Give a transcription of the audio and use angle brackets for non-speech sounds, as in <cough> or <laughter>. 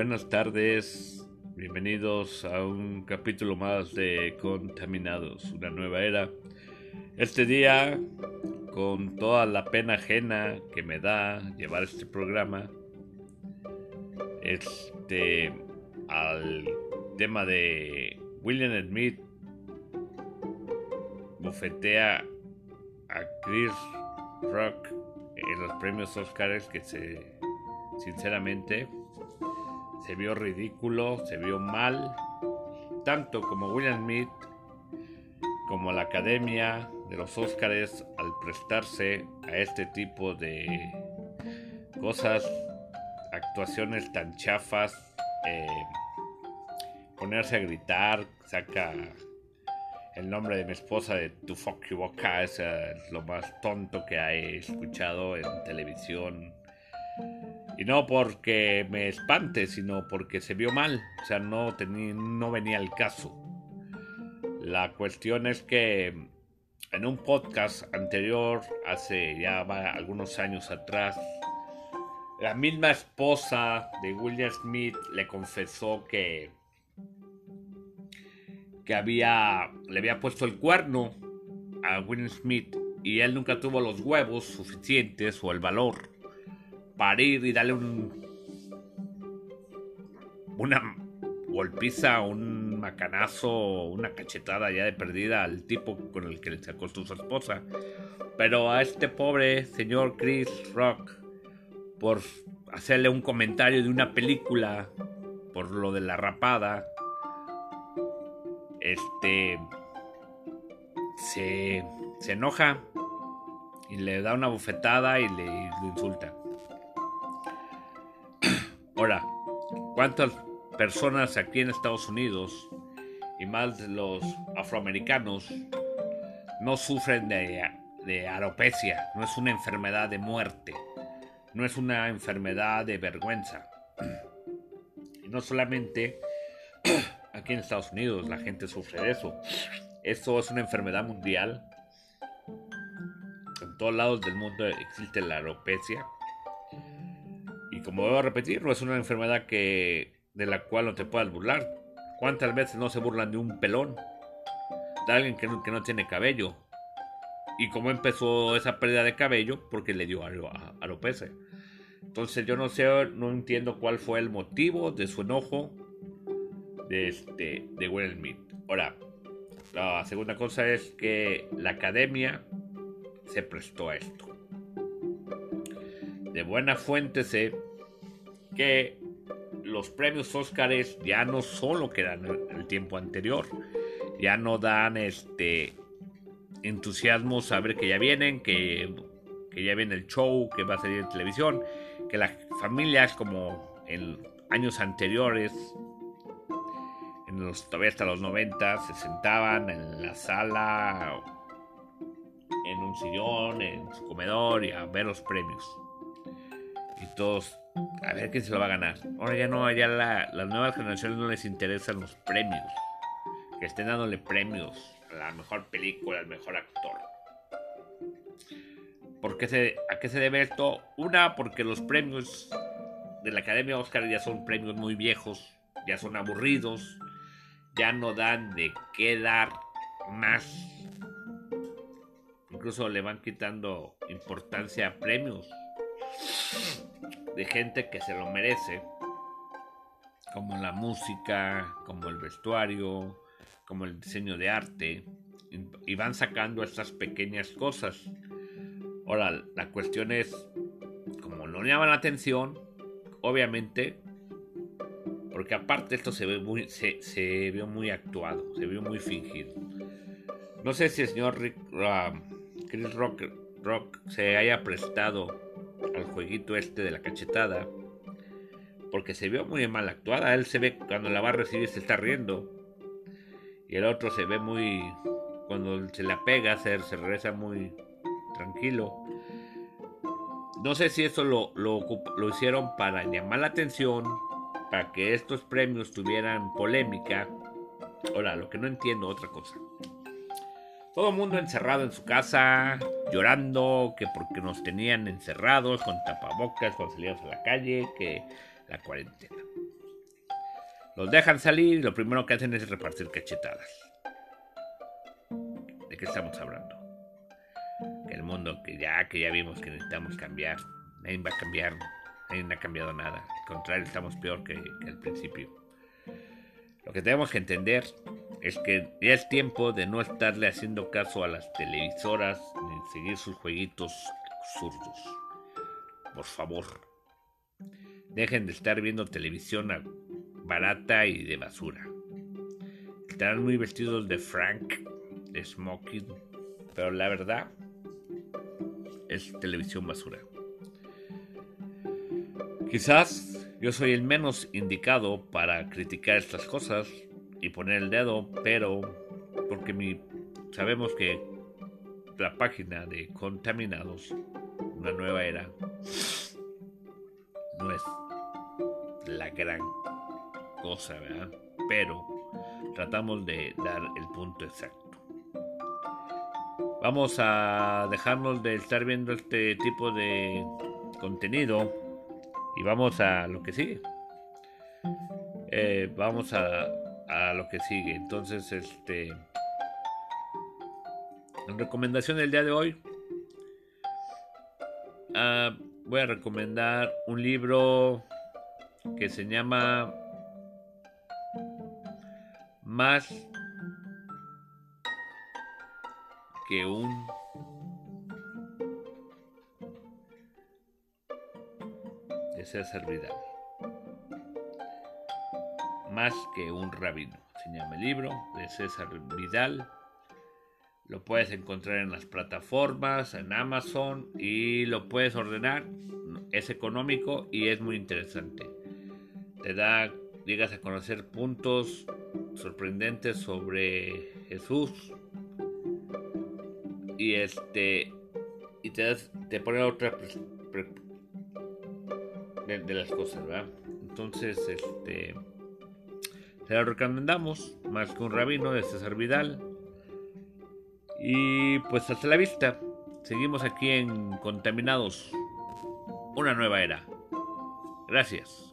buenas tardes. Bienvenidos a un capítulo más de Contaminados, una nueva era. Este día, con toda la pena ajena que me da llevar este programa, este, al tema de William Smith bufetea a Chris Rock en los premios Oscars que se sinceramente se vio ridículo, se vio mal, tanto como William Smith como la Academia de los Oscars al prestarse a este tipo de cosas, actuaciones tan chafas, eh, ponerse a gritar, saca el nombre de mi esposa de Tu Fuck You Boca, es lo más tonto que he escuchado en televisión y no porque me espante, sino porque se vio mal. O sea, no, tenía, no venía el caso. La cuestión es que en un podcast anterior, hace ya algunos años atrás, la misma esposa de William Smith le confesó que, que había, le había puesto el cuerno a William Smith y él nunca tuvo los huevos suficientes o el valor parir y darle un. Una golpiza, un macanazo, una cachetada ya de perdida al tipo con el que se acostó su esposa. Pero a este pobre señor Chris Rock, por hacerle un comentario de una película, por lo de la rapada, este. Se, se enoja y le da una bofetada y le, le insulta. ¿Cuántas personas aquí en Estados Unidos y más los afroamericanos no sufren de, de alopecia? No es una enfermedad de muerte, no es una enfermedad de vergüenza. Y no solamente <clears throat> aquí en Estados Unidos la gente sufre de eso. Esto es una enfermedad mundial. En todos lados del mundo existe la alopecia como debo repetirlo, es una enfermedad que de la cual no te puedas burlar. ¿Cuántas veces no se burlan de un pelón? De alguien que no, no tiene cabello. Y cómo empezó esa pérdida de cabello, porque le dio a, alopecia. Entonces yo no sé, no entiendo cuál fue el motivo de su enojo de, este, de Will Smith. Ahora, la segunda cosa es que la academia se prestó a esto. De buena fuente sé que los premios Óscares ya no solo quedan el tiempo anterior, ya no dan este entusiasmo saber que ya vienen, que, que ya viene el show, que va a salir en televisión, que las familias como en años anteriores, en los, todavía hasta los 90, se sentaban en la sala, en un sillón, en su comedor y a ver los premios. Y todos a ver quién se lo va a ganar. Ahora ya no, ya la, las nuevas generaciones no les interesan los premios. Que estén dándole premios a la mejor película, al mejor actor. ¿Por se, ¿A qué se debe esto? Una, porque los premios de la Academia Oscar ya son premios muy viejos, ya son aburridos, ya no dan de qué dar más. Incluso le van quitando importancia a premios de gente que se lo merece, como la música, como el vestuario, como el diseño de arte, y van sacando estas pequeñas cosas. Ahora, la cuestión es, como no llaman la atención, obviamente, porque aparte esto se ve muy, se, se vio muy actuado, se vio muy fingido. No sé si el señor ah, Chris Rock, Rock se haya prestado al jueguito este de la cachetada. Porque se vio muy mal actuada. Él se ve cuando la va a recibir se está riendo. Y el otro se ve muy... Cuando se la pega se, se regresa muy tranquilo. No sé si eso lo, lo, hicieron para llamar la atención. Para que estos premios tuvieran polémica. Ahora, lo que no entiendo otra cosa. Todo el mundo encerrado en su casa, llorando, que porque nos tenían encerrados con tapabocas cuando salíamos a la calle, que la cuarentena. Los dejan salir y lo primero que hacen es repartir cachetadas. ¿De qué estamos hablando? Que el mundo que ya, que ya vimos que necesitamos cambiar. Nadie va a cambiar. Nadie no ha cambiado nada. Al contrario, estamos peor que, que al principio. Lo que tenemos que entender es que ya es tiempo de no estarle haciendo caso a las televisoras ni seguir sus jueguitos absurdos. Por favor, dejen de estar viendo televisión barata y de basura. Estarán muy vestidos de Frank, de Smoking, pero la verdad es televisión basura. Quizás yo soy el menos indicado para criticar estas cosas y poner el dedo, pero porque mi, sabemos que la página de Contaminados, una nueva era, no es la gran cosa, ¿verdad? Pero tratamos de dar el punto exacto. Vamos a dejarnos de estar viendo este tipo de contenido y vamos a lo que sigue. Eh, vamos a, a lo que sigue. Entonces, este. En recomendación del día de hoy. Uh, voy a recomendar un libro que se llama Más que un César Vidal. Más que un rabino. Se llama el libro de César Vidal. Lo puedes encontrar en las plataformas, en Amazon y lo puedes ordenar. Es económico y es muy interesante. Te da, llegas a conocer puntos sorprendentes sobre Jesús. Y este y te, te pone otra de, de, las cosas, ¿verdad? Entonces, este te lo recomendamos, más que un rabino de César Vidal. Y pues hasta la vista. Seguimos aquí en Contaminados. Una nueva era. Gracias.